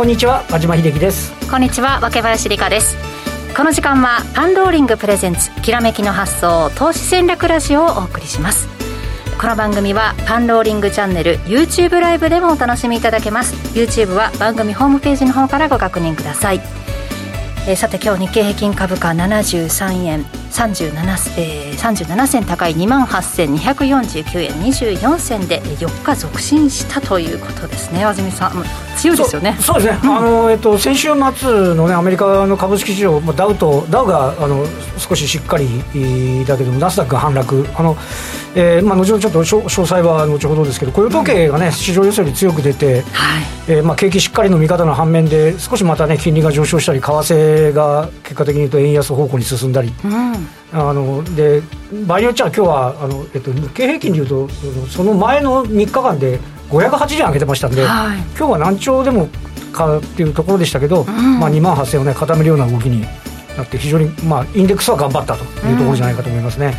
こんにちは和島秀樹です。こんにちは若林理香です。この時間はパンローリングプレゼンツきらめきの発想投資戦略ラジオをお送りします。この番組はパンローリングチャンネル YouTube ライブでもお楽しみいただけます。YouTube は番組ホームページの方からご確認ください。えー、さて今日日経平均株価73円。37、えー、37銭高い2万8249円24銭で4日続伸したということですね。安住さん強いですよね。そうですね、うん、あのえっと、先週末の、ね、アメリカの株式市場、ダウとダウがあの少ししっかりだけども、ナスダックが反落、あのえーまあ、後ほどちょっと詳細は後ほどですけど、雇用統計がね、うん、市場予想より強く出て、はい。えーまあ、景気しっかりの見方の反面で、少しまたね、金利が上昇したり、為替が結果的に言うと円安方向に進んだり。うんあので場合によっちゃ今日はあの、えっと、日経平均でいうとその前の3日間で580円上げてましたんで、はい、今日は何兆でもかっていうところでしたけど、うん、まあ、2万8000円を、ね、固めるような動きになって非常に、まあ、インデックスは頑張ったというところじゃないかと思いますね。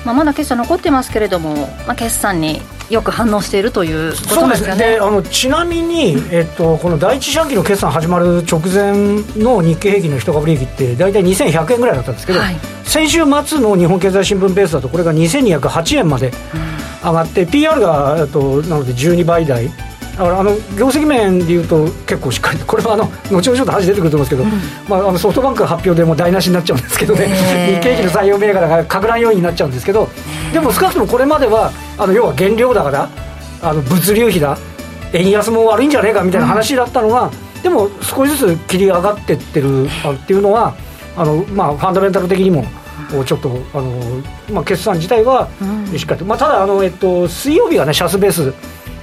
うん、まあ、まだ決算残ってますけれども、まあ、決算によく反応しているということですね。であのちなみに、えっと、この第一四半期の決算始まる直前の日経平均の一株利益って大体2100円ぐらいだったんですけど、はい、先週末の日本経済新聞ベースだとこれが2208円まで上がって、うん、PR がとなので12倍台。だからあの業績面でいうと結構しっかりこれはあの後ほどちょっと話出てくると思うんですけど、うん、まあ、あのソフトバンク発表でも台無しになっちゃうんですけどね、日経平均の採用銘柄が拡乱要因になっちゃうんですけど、でも少なくともこれまではあの要は原料高だあの物流費だ円安も悪いんじゃねえかみたいな話だったのが、うん、でも少しずつ切り上がってってるっていうのはあの、まあ、ファンダメンタル的にも。ちょっとあの、まあ、決算自体はしっかりと、うん、まあ、ただあの、えっと、水曜日がねシャスベース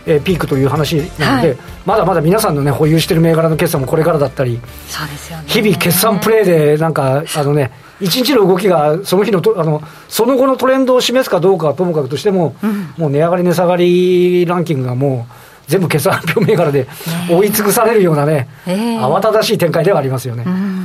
えー、ピークという話なので、はい、まだまだ皆さんのね保有している銘柄の決算もこれからだったりそうですよ、ね、日々決算プレーでなんかあのね一日の動きがその日のとあのその後のトレンドを示すかどうかはともかくとしても、うん、もう値上がり値下がりランキングがもう全部決算発表銘柄で追い尽くされるようなね、えー、慌ただしい展開ではありますよね。うん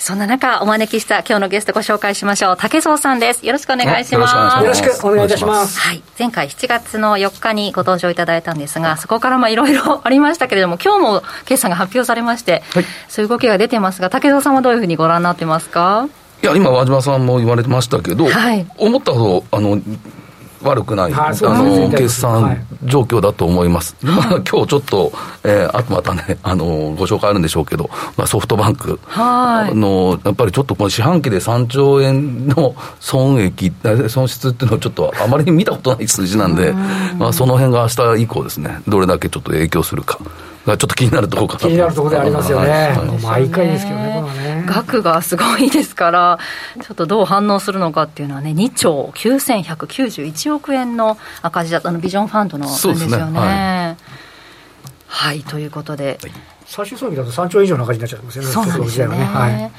そんな中、お招きした今日のゲストご紹介しましょう。竹蔵さんです。よろしくお願いします。よろしくお願いいたします。はい。前回7月の4日にご登場いただいたんですが、そこからまあいろいろありましたけれども、今日も決算が発表されまして、はい、そういう動きが出てますが、竹蔵さんはどういうふうにご覧になってますか？いや、今、和島さんも言われてましたけど、はい、思ったほど、あの、悪くない、あの決算状況だと思います。はい、まあ今日ちょっと、えー、あとまたね、あのご紹介あるんでしょうけど、まあ、ソフトバンクの、やっぱりちょっとこの四半期で3兆円の 損益、損失っていうのはちょっとあまり見たことない数字なんで、まあその辺が明日以降ですね、どれだけちょっと影響するか。がちょっと気になるところか気になるところでありますよね、はい、毎回ですけどね、ね。額がすごいですから、ちょっとどう反応するのかっていうのはね、2兆9191億円の赤字だったの、ビジョンファンドのですよね。ねはい、はい、ということで。最終損益だと3兆円以上の赤字になっちゃいますよね、そうなんですよね。はい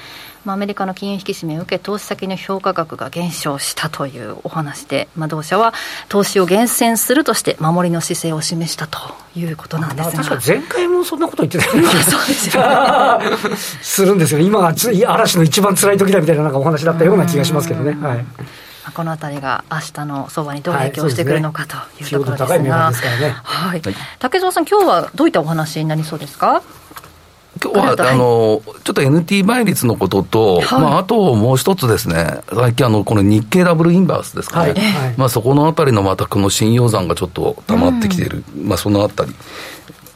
まあ、アメリカの金融引き締めを受け、投資先の評価額が減少したというお話で、まあ、同社は投資を厳選するとして、守りの姿勢を示したということなんですが。確か前回もそんなこと言ってたよね、そうですよ、ね、するんですよ、今が嵐の一番辛い時だみたいななんかお話だったような気がしますけどね。はい。このあたりが明日の相場にどう影響してくるのかというところですが、はい、竹蔵さん、今日はどういったお話になりそうですか？今日は、あの、ちょっと NT 倍率のことと、はい、まあ、あともう一つですね、最近あの、この日経ダブルインバースですかね。はい、まあ、そこのあたりのまたこの信用残がちょっと溜まってきている。うん、まあ、そのあたり。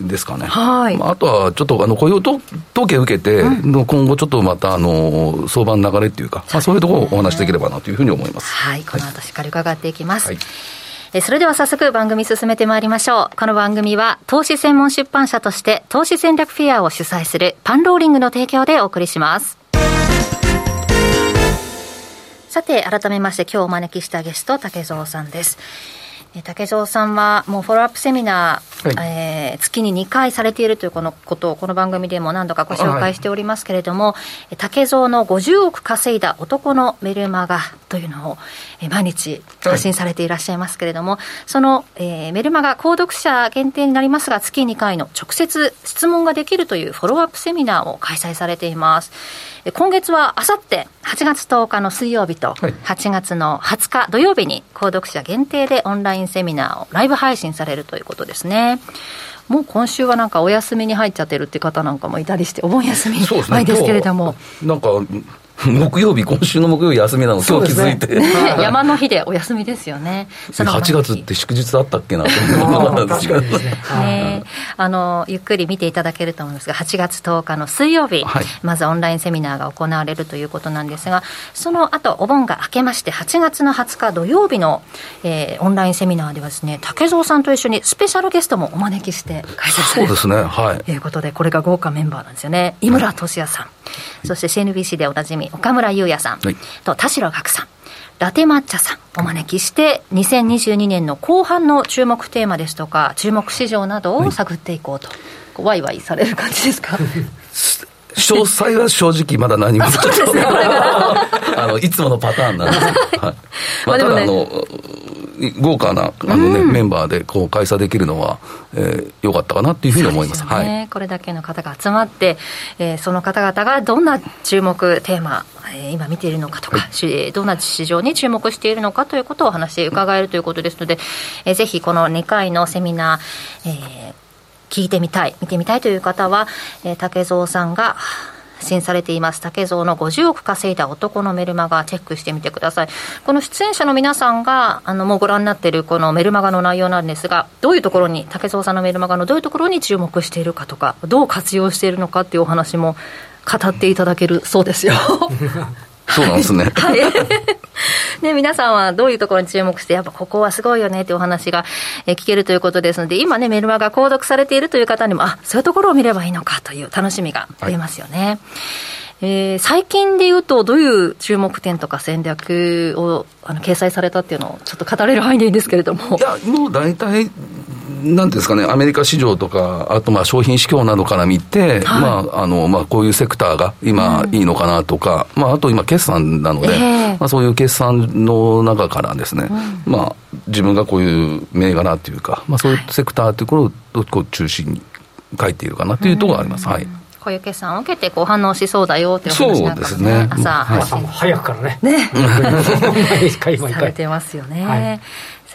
ですかね、はい。まあ、あとはちょっとあの雇用統計を受けて、うん、今後、ちょっとまたあの相場の流れっていうか、まあ、そういうところをお話しできればなというふうに思います、はい、この後しっかり伺っていきます。はいそれでは早速番組進めてまいりましょう。この番組は投資専門出版社として投資戦略フェアを主催するパンローリングの提供でお送りします。さて、改めまして今日お招きしたゲスト、竹蔵さんです。竹蔵さんはもうフォローアップセミナー、はい、えー、月に2回されているというこのことをこの番組でも何度かご紹介しておりますけれども、はい、竹蔵の50億稼いだ男のメルマガというのを、えー、毎日発信されていらっしゃいますけれども、はい、その、えー、メルマガ購読者限定になりますが月2回の直接質問ができるというフォローアップセミナーを開催されています。今月はあさって8月10日の水曜日と8月の20日土曜日に購読者限定でオンラインセミナーをライブ配信されるということですね。もう今週はなんかお休みに入っちゃってるって方なんかもいたりして、お盆休み前ですけれども。なんか 木曜日、今週の木曜日休みなの、今日気づいて、ね、山の日でお休みですよね、8月って祝日あったっけな。と ね、あのゆっくり見ていただけると思いますが、8月10日の水曜日、はい、まずオンラインセミナーが行われるということなんですが、その後お盆が明けまして、8月の20日土曜日の、えー、オンラインセミナーではですね、竹蔵さんと一緒にスペシャルゲストもお招きして開催されるそうですね、はい、ということで、これが豪華メンバーなんですよね、井村俊也さん、そして CNBC でおなじみ岡村優也さん、はい、と田代岳さんラテ抹茶さんお招きして2022年の後半の注目テーマですとか注目市場などを探っていこうと、はい、ワイワイされる感じですか？詳細は正直まだ何も あのいつものパターンなんです、はい。まあ、ただ、ね、あの豪華なあのね、うん、メンバーでこう開催できるのは、えー、よかったかなっていうふうに思います、ね、はい、これだけの方が集まって、えー、その方々がどんな注目テーマ、えー、今見ているのかとか、はい、どんな市場に注目しているのかということをお話伺えるということですので、えー、ぜひこの2回のセミナー、えー、聞いてみたい、見てみたいという方は、えー、竹蔵さんが発信されています。竹蔵の50億稼いだ男のメルマガチェックしてみてください。この出演者の皆さんがあのもうご覧になっているこのメルマガの内容なんですがどういうところに竹蔵さんのメルマガのどういうところに注目しているかとかどう活用しているのかっていうお話も語っていただけるそうですよ。そうなんですね。はい。ね、皆さんはどういうところに注目して、やっぱここはすごいよねっていうお話が聞けるということですので、今ね、メルマガ購読されているという方にも、あ、そういうところを見ればいいのかという楽しみがありますよね。はいえー、最近でいうと、どういう注目点とか戦略をあの掲載されたっていうのを、ちょっと語れる範囲でいいんですけれども。いや、もう大体、なんですかね、アメリカ市場とか、あとまあ商品市況などから見て、はい、まああのまあ、こういうセクターが今、いいのかなとか、うん、まあ、あと今、決算なので、えー、まあ、そういう決算の中からですね、うん、まあ、自分がこういう銘柄というか、まあ、そういうセクターというところをこう中心に書いているかなというところがあります。はい。こういう決算を受けてこう反応しそうだよっていう話なんかもね、ね。朝、朝も早くからね。ね。されてますよね。はい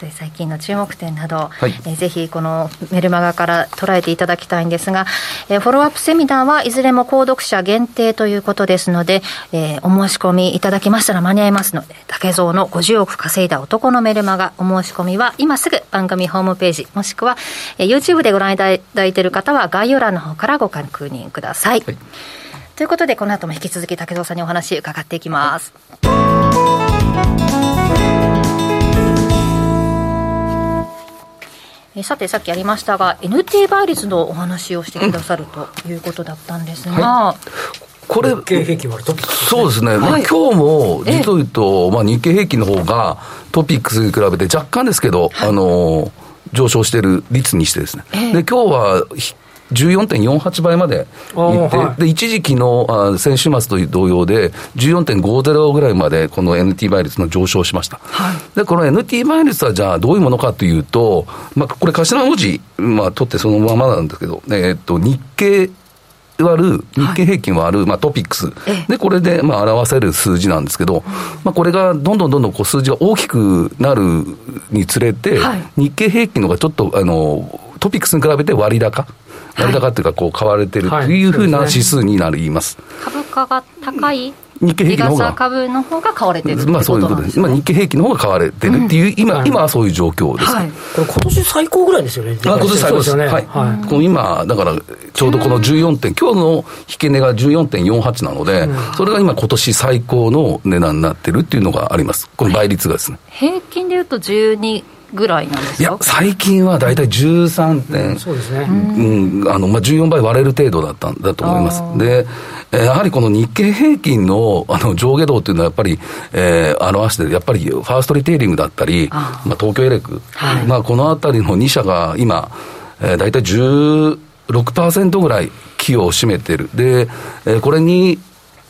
最近の注目点など、はい、えー、ぜひこのメルマガから捉えていただきたいんですが、えー、フォローアップセミナーはいずれも購読者限定ということですので、えー、お申し込みいただきましたら間に合いますので、竹蔵の50億稼いだ男のメルマガ、お申し込みは今すぐ番組ホームページ、もしくは、えー、YouTube でご覧いただいている方は概要欄の方からご確認ください。はい、ということで、この後も引き続き竹蔵さんにお話伺っていきます。えさて、さっきありましたが、NT 倍率のお話をしてくださるということだったんですが、はい。これ、日経平均はトピックス、そうですね、はい、まあ、今日も実を言うと、まあ、日経平均の方がトピックスに比べて若干ですけど、はい、あの上昇している率にしてですね、えで今日は14.48倍までいって、はい、で一時期のあ先週末と同様で、14.50ぐらいまでこの NT 倍率の上昇しました、はい、でこの NT 倍率はじゃあどういうものかというと、まあ、これ、頭文字、まあ、取ってそのままなんですけど、えー、っと日経割る、日経平均割る、まあ、トピックス、で、これで、まあ、表せる数字なんですけど、まあ、これがどんどんどんどんこう数字が大きくなるにつれて、日経平均のがちょっと、あの、トピックスに比べて割高。割高っていうか、こう、買われてるというふうな指数になります。株価が高い？日経平均の方が。株の方が買われてるまあそういうことです。まあ日経平均の方が買われてるっていう、うん、今、今はそういう状況です。はい、これ今年最高ぐらいですよね。あ今年最高です。ね、はい。はい、この今、だから、ちょうどこの14点、今日の引け値が14.48なので、うん、それが今今年最高の値段になってるっていうのがあります。この倍率がですね。平均でいうと12、ぐらいなんですかいや、最近は大体13点、そうですね、うんあのまあ、14倍割れる程度だったんだと思います。で、やはりこの日経平均のあの上下動っていうのは、やっぱり、えー、表して、やっぱりファーストリテイリングだったり、あまあ、東京エレク、はい、まあ、このあたりの2社が今、えー、大体16%ぐらい寄与を占めてる。で、えー、これに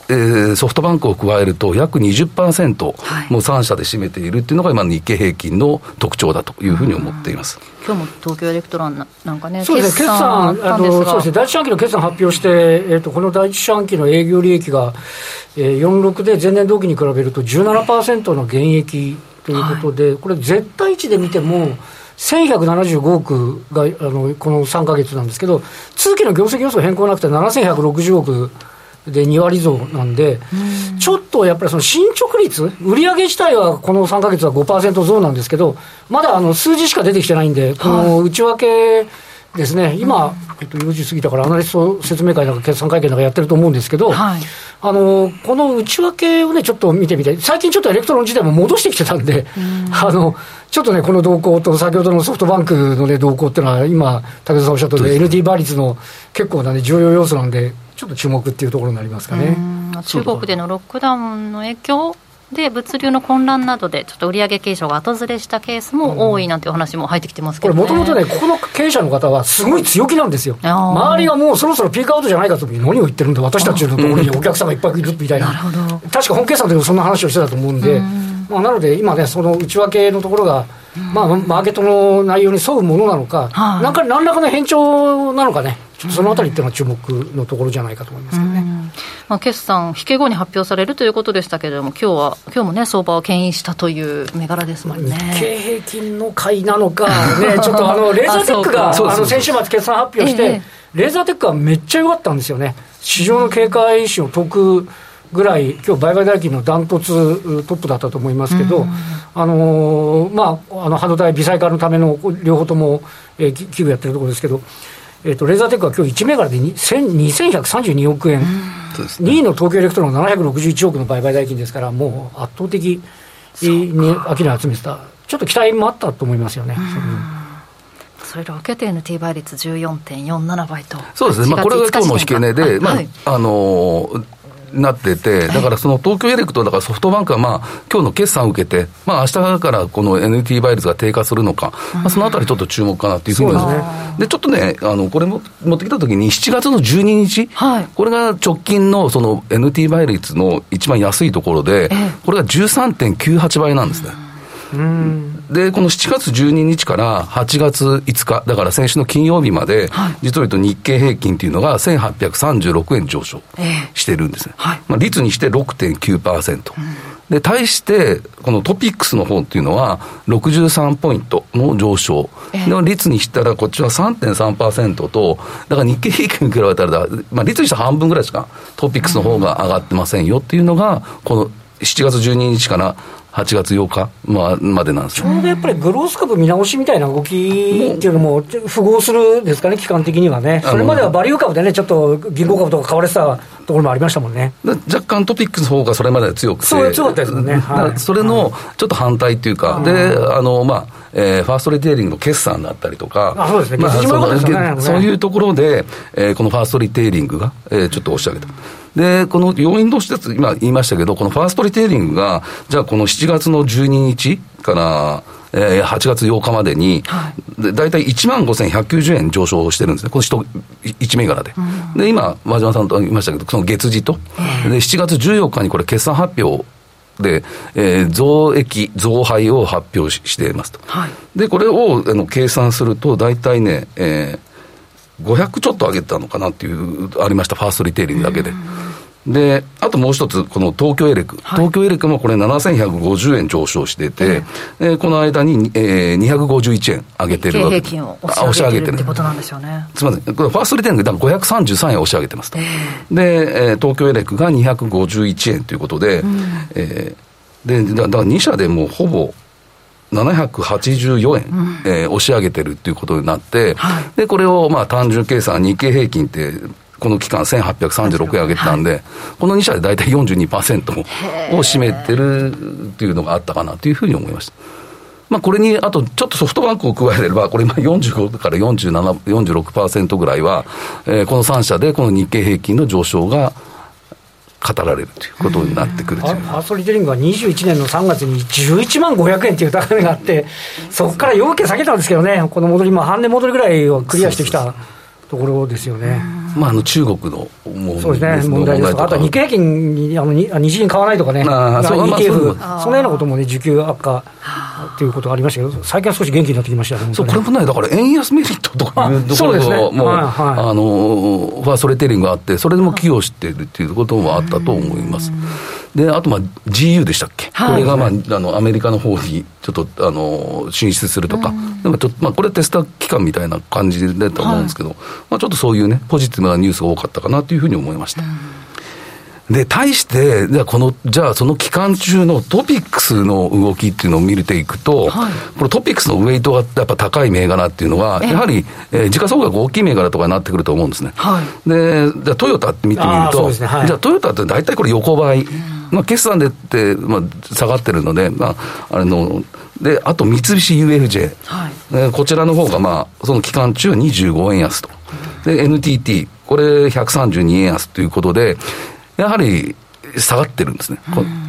えー、ソフトバンクを加えると約20%、はい、もう3社で占めているっていうのが今日経平均の特徴だというふうに思っています。今日も東京エレクトロンなんかね、そうですね、決算、あのそうですね、第一四半期の決算発表して、えーと、この第一四半期の営業利益が、えー、46で前年同期に比べると17%の減益ということで、はい、これ、絶対値で見ても、1175億があのこの3か月なんですけど、通期の業績予想変更なくて7160億で2割増なんで、ちょっとやっぱりその進捗率、売上自体はこの3か月は5%増なんですけど、まだあの数字しか出てきてないんで、この内訳ですね、今、えっと、4時過ぎたから、アナリスト説明会なんか決算会見なんかやってると思うんですけど、はい、あのこの内訳をね、ちょっと見てみたい、最近ちょっとエレクトロン自体も戻してきてたんで、あのちょっとね、この動向と、先ほどのソフトバンクの、ね、動向っていうのは、今、武田さんおっしゃったように、NT 倍率の結構な、ね、重要要素なんで、ちょっと注目っていうところになりますかね。中国でのロックダウンの影響で物流の混乱などで、ちょっと売上計上が後ずれしたケースも多いなんていう話も入ってきてますけど、ね、これ、もともとね、ここの経営者の方は、すごい強気なんですよ、周りがもうそろそろピークアウトじゃないかと何を言ってるんだ、私たちのところにお客様いっぱいいるみたいな、確か本決算でもそんな話をしてたと思うんで、まあ、なので今ね、その内訳のところが、まあ、マーケットの内容に沿うものなのか、なんか何らかの変調なのかね。そのあたりっていうのは注目のところじゃないかと思いますけどね。まあ、決算、引け後に発表されるということでしたけれども、今日は、今日もね、相場を牽引したという銘柄ですもんね。日経平均の買いなのか、ね、ちょっとあの、レーザーテックが、あの、先週末決算発表して、ええ、レーザーテックはめっちゃ良かったんですよね。市場の警戒心を解くぐらい、今日売買代金のダントツトップだったと思いますけど、あのー、まあ、あの半導体、微細化のための両方とも、えー、機具やってるところですけど、えーと、レーザーテックは今日1銘柄で2132億円、2位の東京エレクトロン761億の売買代金ですから、もう圧倒的に人気集めてた、ちょっと期待もあったと思いますよね。それを受けて NT 倍率14.47倍と。そうですね。まあ、これが今日の引け値で、まあ、あのーなってて、だからその東京エレクト、だからソフトバンクはまあ、今日の決算を受けて、まあ明日からこの NT 倍率が低下するのか、まあ、そのあたりちょっと注目かなっていうふうに思います。で、ちょっとね、あの、これも持ってきたときに、7月の12日、はい、これが直近のその NT 倍率の一番安いところで、これが13.98倍なんですね。で、この7月12日から8月5日、だから先週の金曜日まで、はい、実を言うと日経平均っていうのが1836円上昇してるんですね。えーはい、まあ、率にして6.9%。うんで、対して、このトピックスの方っていうのは、63ポイントの上昇。えー、率にしたら、こっちは3.3%と、だから日経平均に比べたら、まあ、率にしたら半分ぐらいしかトピックスの方が上がってませんよっていうのが、この7月12日から8月8日ままでなんですちょうどやっぱりグロース株見直しみたいな動きっていうのも符合するですかね、期間的にはね、それまではバリュー株でね、ちょっと銀行株とか買われてたところもありましたもんね。若干トピックスの方がそれまで強くて、そう強かったですね、はい、それのちょっと反対っていうか、はい、であのまあえー、ファーストリテイリングの決算だったりとか、あそうですね、まあ、そそういうところで、えー、このファーストリテイリングが、えー、ちょっと押し上げた。で、この要因として今言いましたけど、このファーストリテイリングが、じゃあこの7月の12日から、えー、8月8日までに、はい、大体1万5190円上昇してるんですね、この1、1銘柄で。うん、で、今、和島さんと言いましたけど、その月次と、えー、で7月14日にこれ、決算発表で、えー、増益、増配を発表していますと。はい、で、これをあの計算すると、大体ね、えー、500ちょっと上げたのかなっていう、ありました、ファーストリテイリングだけで。で、あともう一つ、この東京エレク。はい、東京エレクもこれ7150円上昇してて、えー、この間に、えー、251円上げてるわけ。平均を押し上げてるってことなんでしょうね。すみません。これファーストリテイリングだから533円押し上げてますと。えー、で、えー、東京エレクが251円ということで、うん、えー、で、だから2社でもうほぼ、784円、うん、えー、押し上げてるっていうことになって、はい、で、これをまあ単純計算、日経平均って、この期間1836円上げてたんで、はい、この2社で大体42%を占めてるっていうのがあったかなというふうに思いました。まあ、これにあとちょっとソフトバンクを加えれば、これ今45から47、46%ぐらいは、えー、この3社でこの日経平均の上昇が語られるということになってくるファーストリテイリングは21年の3月に11万500円という高値があって、そこから要件下げたんですけどね、この戻り、まあ、半年戻りぐらいをクリアしてきたところですよね。まあ、あの中国のそうですね、問題です。とか、あとは日経平均にあの日銀買わないとかね、あそう ETF、そのようなこともね、需給悪化ということがありましたけど、最近は少し元気になってきましたね、そうこれもね、だから円安メリットとかいうところが、もう、はいはい、あのファーストレテリングがあって、それでも寄与しているっていうこともあったと思います。で、あと、まあ、GU でしたっけ、はい、これが、まあ、あの、アメリカの方に、ちょっと、あの、進出するとか、でもちょっと、まあ、これテスタ期間みたいな感じだと思うんですけど、はい、まあ、ちょっとそういうね、ポジティブなニュースが多かったかなというふうに思いました。で、対して、じゃあ、この、じゃあ、その期間中のトピックスの動きっていうのを見ていくと、はい、このトピックスのウェイトがやっぱ高い銘柄っていうのは、やはり、えー、時価総額大きい銘柄とかになってくると思うんですね。はい、で、じゃあ、トヨタって見てみると、ね。はい、じゃあ、トヨタって大体これ横ばい。まあ、決算でって、まあ、下がってるので、まあ、あの、で、あと三菱 UFJ、はい、こちらの方が、まあ、その期間中は25円安と。で、NTT、これ132円安ということで、やはり下がってるんですね、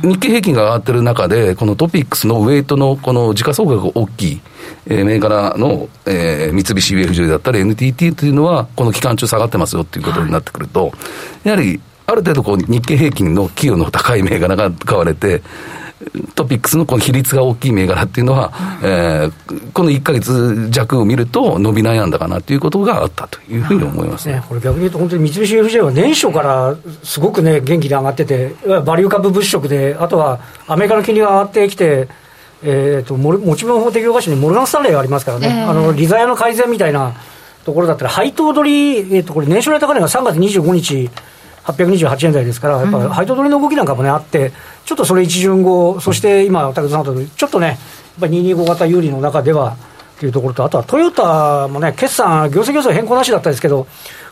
日経平均が上がってる中で、このトピックスのウェイトのこの時価総額が大きい、えー、銘柄の、えー、三菱 UFJ だったり NTT というのは、この期間中下がってますよっていうことになってくると、はい、やはりある程度こう日経平均の寄与の高い銘柄が買われて、トピックスのこの比率が大きい銘柄っていうのは、えー、この1か月弱を見ると、伸び悩んだかなということがあったというふうに思います、ね、これ逆に言うと、本当に三菱 UFJ は年初からすごくね、元気で上がってて、バリュー株物色で、あとはアメリカの金利が上がってきて、えーと、持ち分法適用会社にモルガン・スタンレーがありますからね、えー、あの利ザヤの改善みたいなところだったら、配当取り、えーと、これ、年初来高値が3月25日、828円台ですから、やっぱ配当取りの動きなんかもね、あって、ちょっとそれ一巡後、そして今、武田さんとちょっとね、やっぱり225型有利の中ではというところと、あとはトヨタもね、決算、業績予想変更なしだったですけど、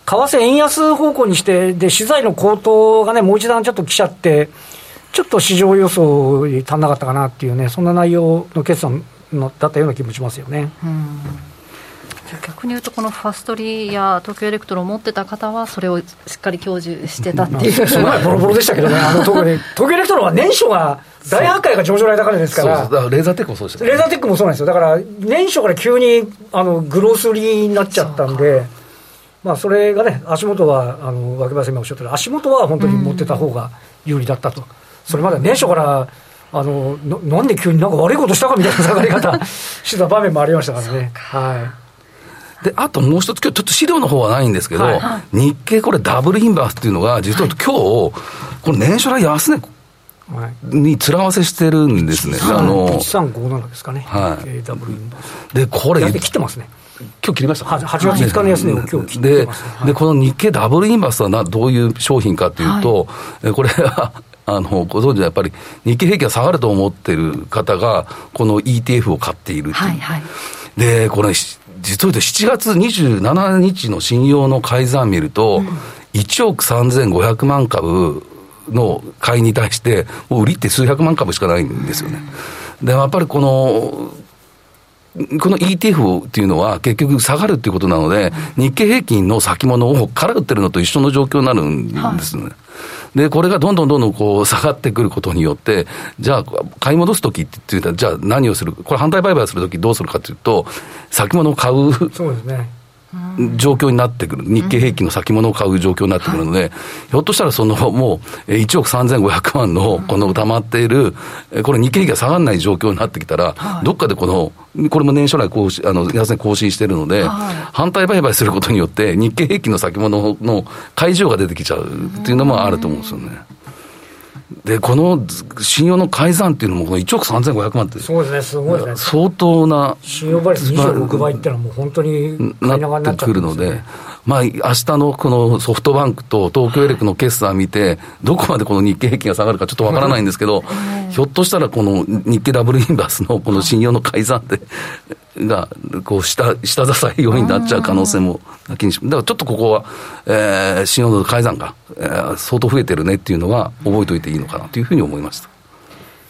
為替円安方向にして、で、資材の高騰がね、もう一段ちょっと来ちゃって、ちょっと市場予想に足んなかったかなっていうね、そんな内容の決算のだったような気もしますよね。うん逆に言うと、このファストリや東京エレクトロンを持ってた方は、それをしっかり享受してたっていう、すごいボロボロでしたけどね、あの東京エレクトロンは年初が大発会が上場来高値ですから、からレーザーテックもそうでした、ね、レーザーテックもそうなんですよ、だから年初から急にあのグロース売りになっちゃったんで。まあ、それがね、足元は、あの脇林さんがおっしゃった足元は本当に持ってた方が有利だったと、それまで年初からあのなんで急になんか悪いことしたかみたいな下がり方してた場面もありましたからね。はいで、あともう一つ、今日ちょっと資料の方はないんですけど、はい、日経これダブルインバースっていうのが、実は今日、この年初来安値に面合わせしてるんですね。はい、あの1357ですかね。はい。ダブルインバース。で、これ。切ってますね。今日切りました、8月5日の安値を今日切ってます、ね、で、で、この日経ダブルインバースはなどういう商品かというと、はい、これは、あの、ご存知のやっぱり日経平均が下がると思ってる方が、この ETF を買っているはいはい、で、これ、実を言うと7月27日の信用の改ざん見ると、1億3500万株の買いに対して、もう売りって数百万株しかないんですよね。で、やっぱりこの、この ETF っていうのは結局下がるっていうことなので、日経平均の先物をから売ってるのと一緒の状況になるんですね。はいで、これがどんどんどんどんこう下がってくることによって、じゃあ、買い戻すときって言ったら、じゃあ何をするこれ反対売買するときどうするかというと、先物を買う。そうですね。状況になってくる、日経平均の先物を買う状況になってくるので、ひょっとしたらそのもう1億3500万のこの溜まっている、これ、日経平均が下がらない状況になってきたら、どっかでこのこれも年初来更新、あの、安値更新してるので、はい、反対売買することによって、日経平均の先物の会場が出てきちゃうっていうのもあると思うんですよね。で、この信用の改ざんっていうのも、この1億3500万って、そうですね、すごいですね、相当な、信用倍率26倍っていうのは、もう本当になってくるので、まあ明日のこのソフトバンクと東京エレクの決算見て、どこまでこの日経平均が下がるかちょっとわからないんですけど、ひょっとしたらこの日経ダブルインバースのこの信用の改ざんで、が、こう下、下支え要因になっちゃう可能性も気にし、だからちょっとここは、えー、信用の改ざんが、えー、相当増えてるねっていうのは覚えておいていいのかなというふうに思いました。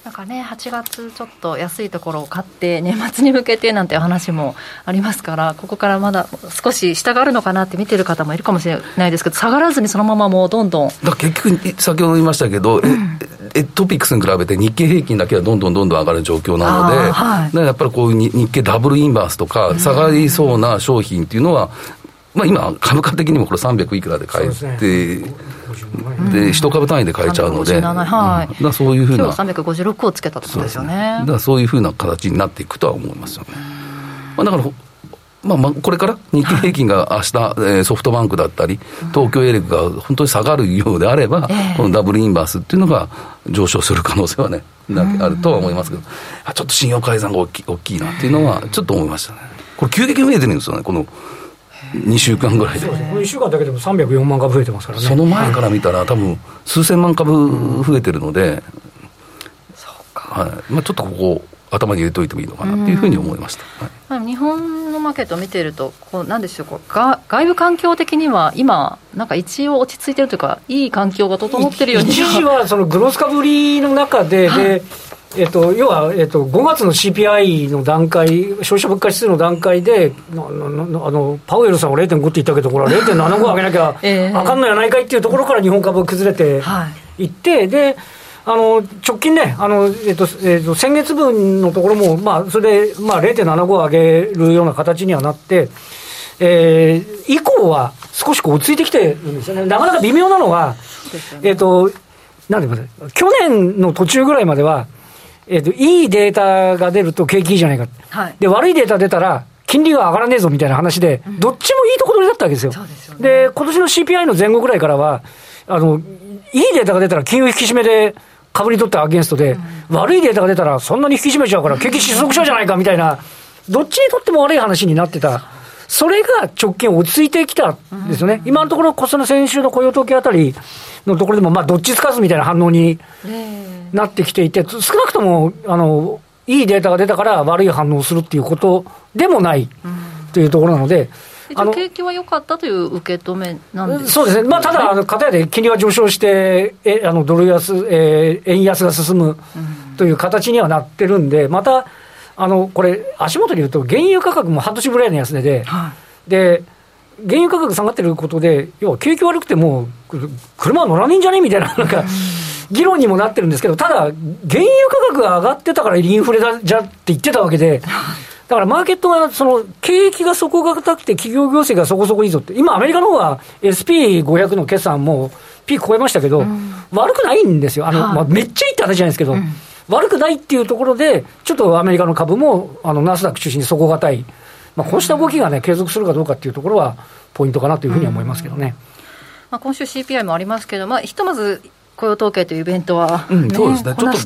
なんかね、8月ちょっと安いところを買って、年末に向けてなんていう話もありますから、ここからまだ少し下があるのかなって見てる方もいるかもしれないですけど、下がらずにそのままもうどんどん。だ結局、先ほど言いましたけど、うん、えトピックスに比べて日経平均だけはどんどんどんどん上がる状況なので、はい、やっぱりこういう日経ダブルインバースとか、下がりそうな商品っていうのは、まあ、今、株価的にもこれ300いくらで買えて、で、一株単位で買えちゃうので、はい、だそういうふうな。今日356をつけたところですよね。だからそういうふうな形になっていくとは思いますよね。まあ、だからまあ、まあこれから日経平均が 明日、はえソフトバンクだったり、東京エレクが本当に下がるようであれば、このダブルインバースっていうのが上昇する可能性はね、あるとは思いますけど、ちょっと信用改ざんが大き大きいなっていうのは、ちょっと思いましたね。これ、急激に増えてるんですよね、この2週間ぐらいで。この1週間だけでも304万株増えてますからね。その前から見たら、多分数千万株増えてるので、はい。まあ、ちょっとここ、頭に入れておいてもいいのかなっていうふうに思いました、はい、日本のマーケットを見ていると、こうなんでしょうこうが、外部環境的には今、なんか一応落ち着いてるというか、いい環境が整ってるように一時はそのグロス株りの中で、はい、でえっと、要は、えっと、5月の CPI の段階、消費者物価指数の段階で、あのパウエルさんは0.5って言ったけど、これは0.75上げなきゃあかんのやないかいっていうところから日本株が崩れてい。って、で、あの直近ね、あのえっとえっと、先月分のところも、まあ、それで、まあ、0.75上げるような形にはなって、えー、以降は少しこう落ち着いてきてるんですよね。なかなか微妙なのは、ね、えっと、なんで去年の途中ぐらいまでは、えっと、いいデータが出ると景気いいじゃないか。はい、で、悪いデータ出たら、金利が上がらねえぞみたいな話で、うん、どっちもいいところだったわけですよ。で、ね、今年の CPI の前後ぐらいからは、あの、いいデータが出たら金融引き締めで、株にとってはアゲンストで、うん、悪いデータが出たら、そんなに引き締めちゃうから、景気失速者じゃないかみたいな、どっちにとっても悪い話になってた。それが直近落ち着いてきたんですよね。うん、今のところ、その先週の雇用統計あたりのところでも、まあ、どっちつかずみたいな反応になってきていて、少なくとも、あの、いいデータが出たから悪い反応をするっていうことでもないというところなので、あの景気は良かったという受け止めなんですそうですね、まあ、ただ、あの片やで金利は上昇して、えあのドル安、えー、円安が進むという形にはなってるんで、また、あのこれ、足元に言うと、原油価格も半年ぐらいの安値で、はい、で原油価格下がってることで、要は景気悪くても、車は乗らねえんじゃねみたいな、なんか。議論にもなってるんですけど、ただ、原油価格が上がってたからインフレだじゃって言ってたわけで、だからマーケットが、その、景気が底堅くて企業業績がそこそこいいぞって、今アメリカの方は SP500 の決算もピーク超えましたけど、うん、悪くないんですよ。あの、まあ、めっちゃいいって話じゃないですけど、うん、悪くないっていうところで、ちょっとアメリカの株も、あの、ナスダック中心に底堅い。まあ、こうした動きがね、継続するかどうかっていうところは、ポイントかなというふうには思いますけどね。まあ、今週 CPI もありますけど、まあ、ひとまず雇用統計というイベントは、うん、そうですね、ちょっと、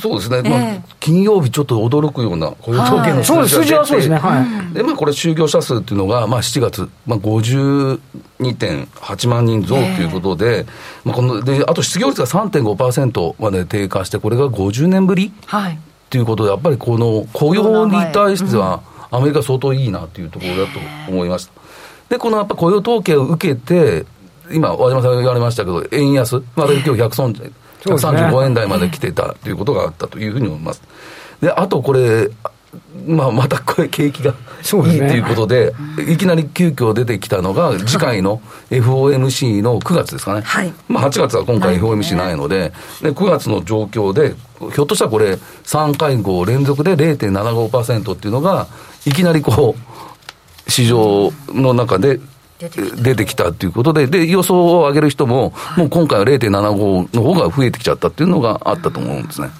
そうですね、まあ、金曜日、ちょっと驚くような雇用統計の数字が出て、はそうですね、はい、でまあ、これ、就業者数っていうのが、まあ、7月、まあ、52.8万人増ということで、まあ、このであと失業率が3.5%まで低下して、これが50年ぶり、はい、ということで、やっぱりこの雇用に対しては、アメリカ相当いいなというところだと思いました。で、このやっぱ雇用統計を受けて、今、和島さんが言われましたけど、円安、まあ、今日135円台まで来てたということがあったというふうに思います。で、あとこれ、まあ、またこれ、景気がいいということで、でね、いきなり急遽出てきたのが、次回の FOMC の9月ですかね、はい、まあ、8月は今回 FOMC ないので、で9月の状況で、ひょっとしたらこれ、3会合連続で0.75%っていうのが、いきなりこう、市場の中で出てきたということで、で、予想を上げる人も、もう今回は0.75の方が増えてきちゃったっていうのがあったと思うんですね。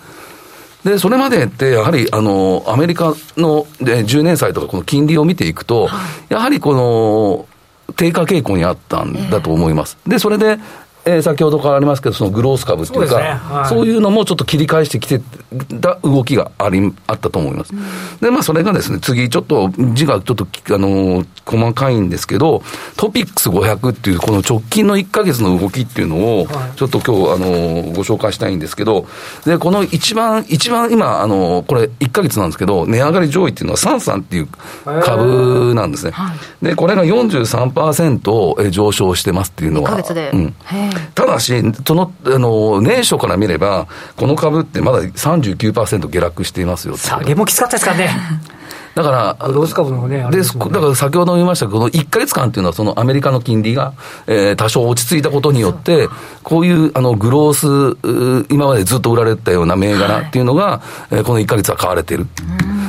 で、それまでって、やはり、あの、アメリカので10年債とかこの金利を見ていくと、やはりこの、低下傾向にあったんだと思います。で、それで、えー、先ほどからありますけど、そのグロース株っていうか、そう、ねはい、そういうのもちょっと切り返してきてた動きがありあったと思います。うん、で、まあ、それがですね、次、ちょっと字がちょっと、あの細かいんですけど、トピックス500っていう、この直近の1か月の動きっていうのを、ちょっと今日、あのご紹介したいんですけど、で、この一番、一番今、あのこれ1か月なんですけど、値上がり上位っていうのはサンサンっていう株なんですね。で、これが43%上昇してますっていうのは。1ヶ月で。うんただし、その、あの、年初から見れば、この株ってまだ39%下落していますよ。下げもきつかったですからね。だから、ロ株のね、で、ね、だから先ほど言いましたけど、この1か月間っていうのは、そのアメリカの金利が、えー、多少落ち着いたことによって、こういうあのグロース、今までずっと売られてたような銘柄っていうのが、はい、えー、この1か月は買われてる。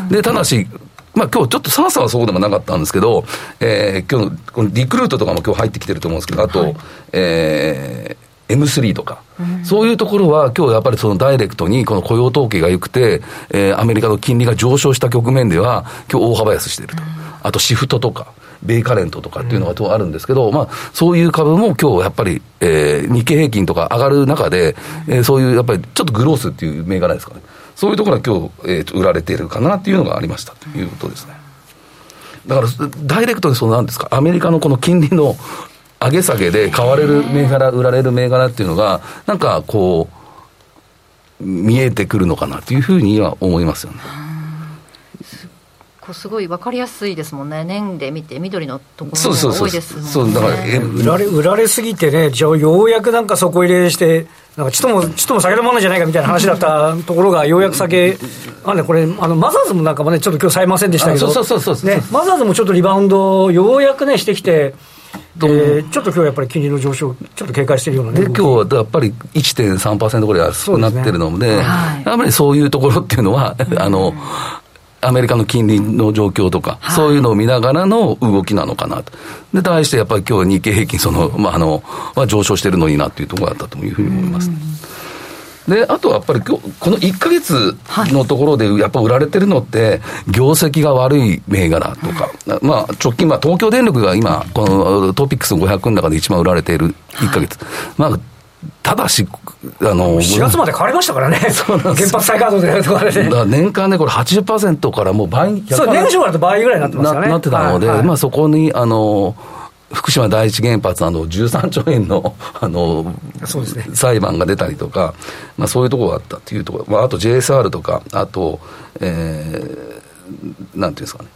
で、ただし、まあ今日ちょっとサンさんはそうでもなかったんですけど、えー、今日のこのリクルートとかも今日入ってきてると思うんですけど、あと、はい、えー M3 とか、うん、そういうところは、今日やっぱりそのダイレクトにこの雇用統計が良くて、えー、アメリカの金利が上昇した局面では、今日大幅安していると、うん、あとシフトとか、ベイカレントとかっていうのがあるんですけど、うん、まあ、そういう株も今日やっぱり、えー、日経平均とか上がる中で、えー、そういうやっぱりちょっとグロースっていう銘柄ですかね。そういうところが今日、えー、売られているかなっていうのがありましたということですね。だから、ダイレクトにそのなんですか、アメリカのこの金利の上げ下げで買われる銘柄、売られる銘柄っていうのが、なんかこう、見えてくるのかなというふうには思いますよね。こうすごい分かりやすいですもんね、年で見て、緑のところが多いですもんね。そうだから売られ売られすぎてね、じゃあようやくなんか底入れして、なんかちともちとも酒のものじゃないかみたいな話だった ところが、ようやく酒、あね、これあの、マザーズもなんかもね、ちょっと今日さえませんでしたけど、そうそうそうね、マザーズもちょっとリバウンド、ようやくね、してきて。えー、ちょっと今日やっぱり金利の上昇、ちょっと警戒してるようなね、今日はやっぱり1.3%ぐらい安くなってるので、でね。はい、やっぱりそういうところっていうのは、あのアメリカの金利の状況とか、はい、そういうのを見ながらの動きなのかなと。で、対してやっぱり今日日経平均その、まあ、あの、は上昇してるのになっていうところだったというふうに思います。で、あとはやっぱりこの1か月のところでやっぱ売られてるのって、業績が悪い銘柄とか、まあ直近、まあ東京電力が今、このトピックス500の中で一番売られている1か月。まあただし、あの、4月まで変わりましたからね。そうなん原発再稼働でとかね。だ年間ね、これ80%からもう倍。そう、年初からと倍ぐらいになってますよね。なってたので、はいはい、まあそこに、あの、福島第一原発など13兆円の あの、ね、裁判が出たりとか、まあ、そういうところがあったっていうところ、まあ、あと JSR とか、あと、えー、なんていうんですかね、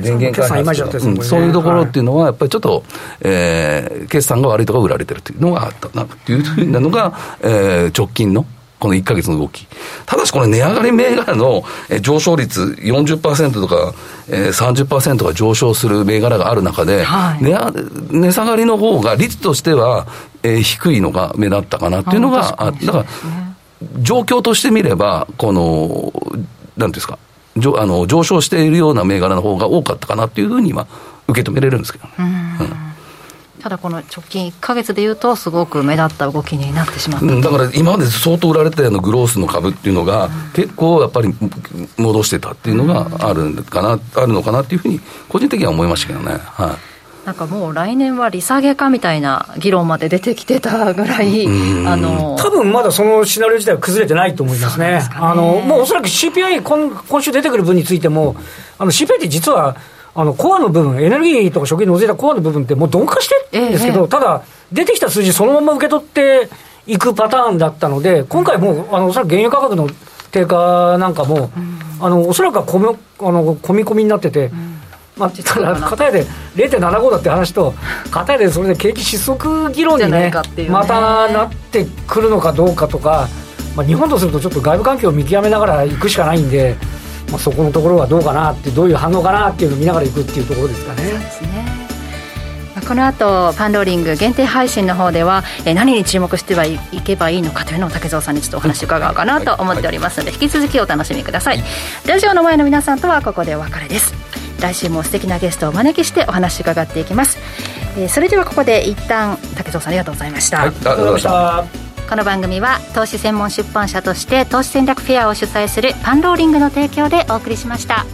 電源開発とか、うん、そういうところっていうのは、やっぱりちょっと、えー、決算が悪いとか売られてるっていうのがあったなっていうふうなのが、えー、直近のこの1か月の動き。ただしこれ値上がり銘柄の上昇率40%とか30%が上昇する銘柄がある中で、はい、値値下がりの方が率としては低いのが目立ったかなっていうのが、あだから、状況として見れば、この、なんですか、上あの上昇しているような銘柄の方が多かったかなっていうふうには受け止めれるんですけどね。うんただこの直近1か月でいうと、すごく目立った動きになってしまった、だから今まで相当売られたようなグロースの株っていうのが、結構やっぱり戻してたっていうのがあるかな、あるのかなっていうふうに、個人的には思いましたけどね。はいなんかもう来年は利下げかみたいな議論まで出てきてたぐらい、あの多分まだそのシナリオ自体は崩れてないと思いますね、すね。あのもうおそらく CPI 今、今週出てくる分についても、あの CPI って実は、あのコアの部分、エネルギーとか食品に除いたコアの部分ってもう鈍化してるんですけど、ええ、ただ、出てきた数字そのまま受け取っていくパターンだったので、今回もあのおそらく原油価格の低下なんかも、うん、あのおそらくは込みあの込み込みになってて。うんまあ、ただ、片やで0.75だって話と、片やでそれで景気失速議論にね、ね。またなってくるのかどうかとか、まあ、日本とするとちょっと外部環境を見極めながら行くしかないんで、まあ、そこのところはどうかなって、どういう反応かなっていうのを見ながらいくっていうところですかね。そうですね。この後パンローリング限定配信の方では、え何に注目してはいけばいいのかというのを竹蔵さんにちょっとお話伺おうかなと思っておりますので、引き続きお楽しみください。ラジオの前の皆さんとはここでお別れです来週も素敵なゲストをお招きしてお話伺っていきます、えー、それではここで一旦竹蔵さんありがとうございました、はい、ありがとうございました。この番組は投資専門出版社として投資戦略フェアを主催するパンローリングの提供でお送りしました。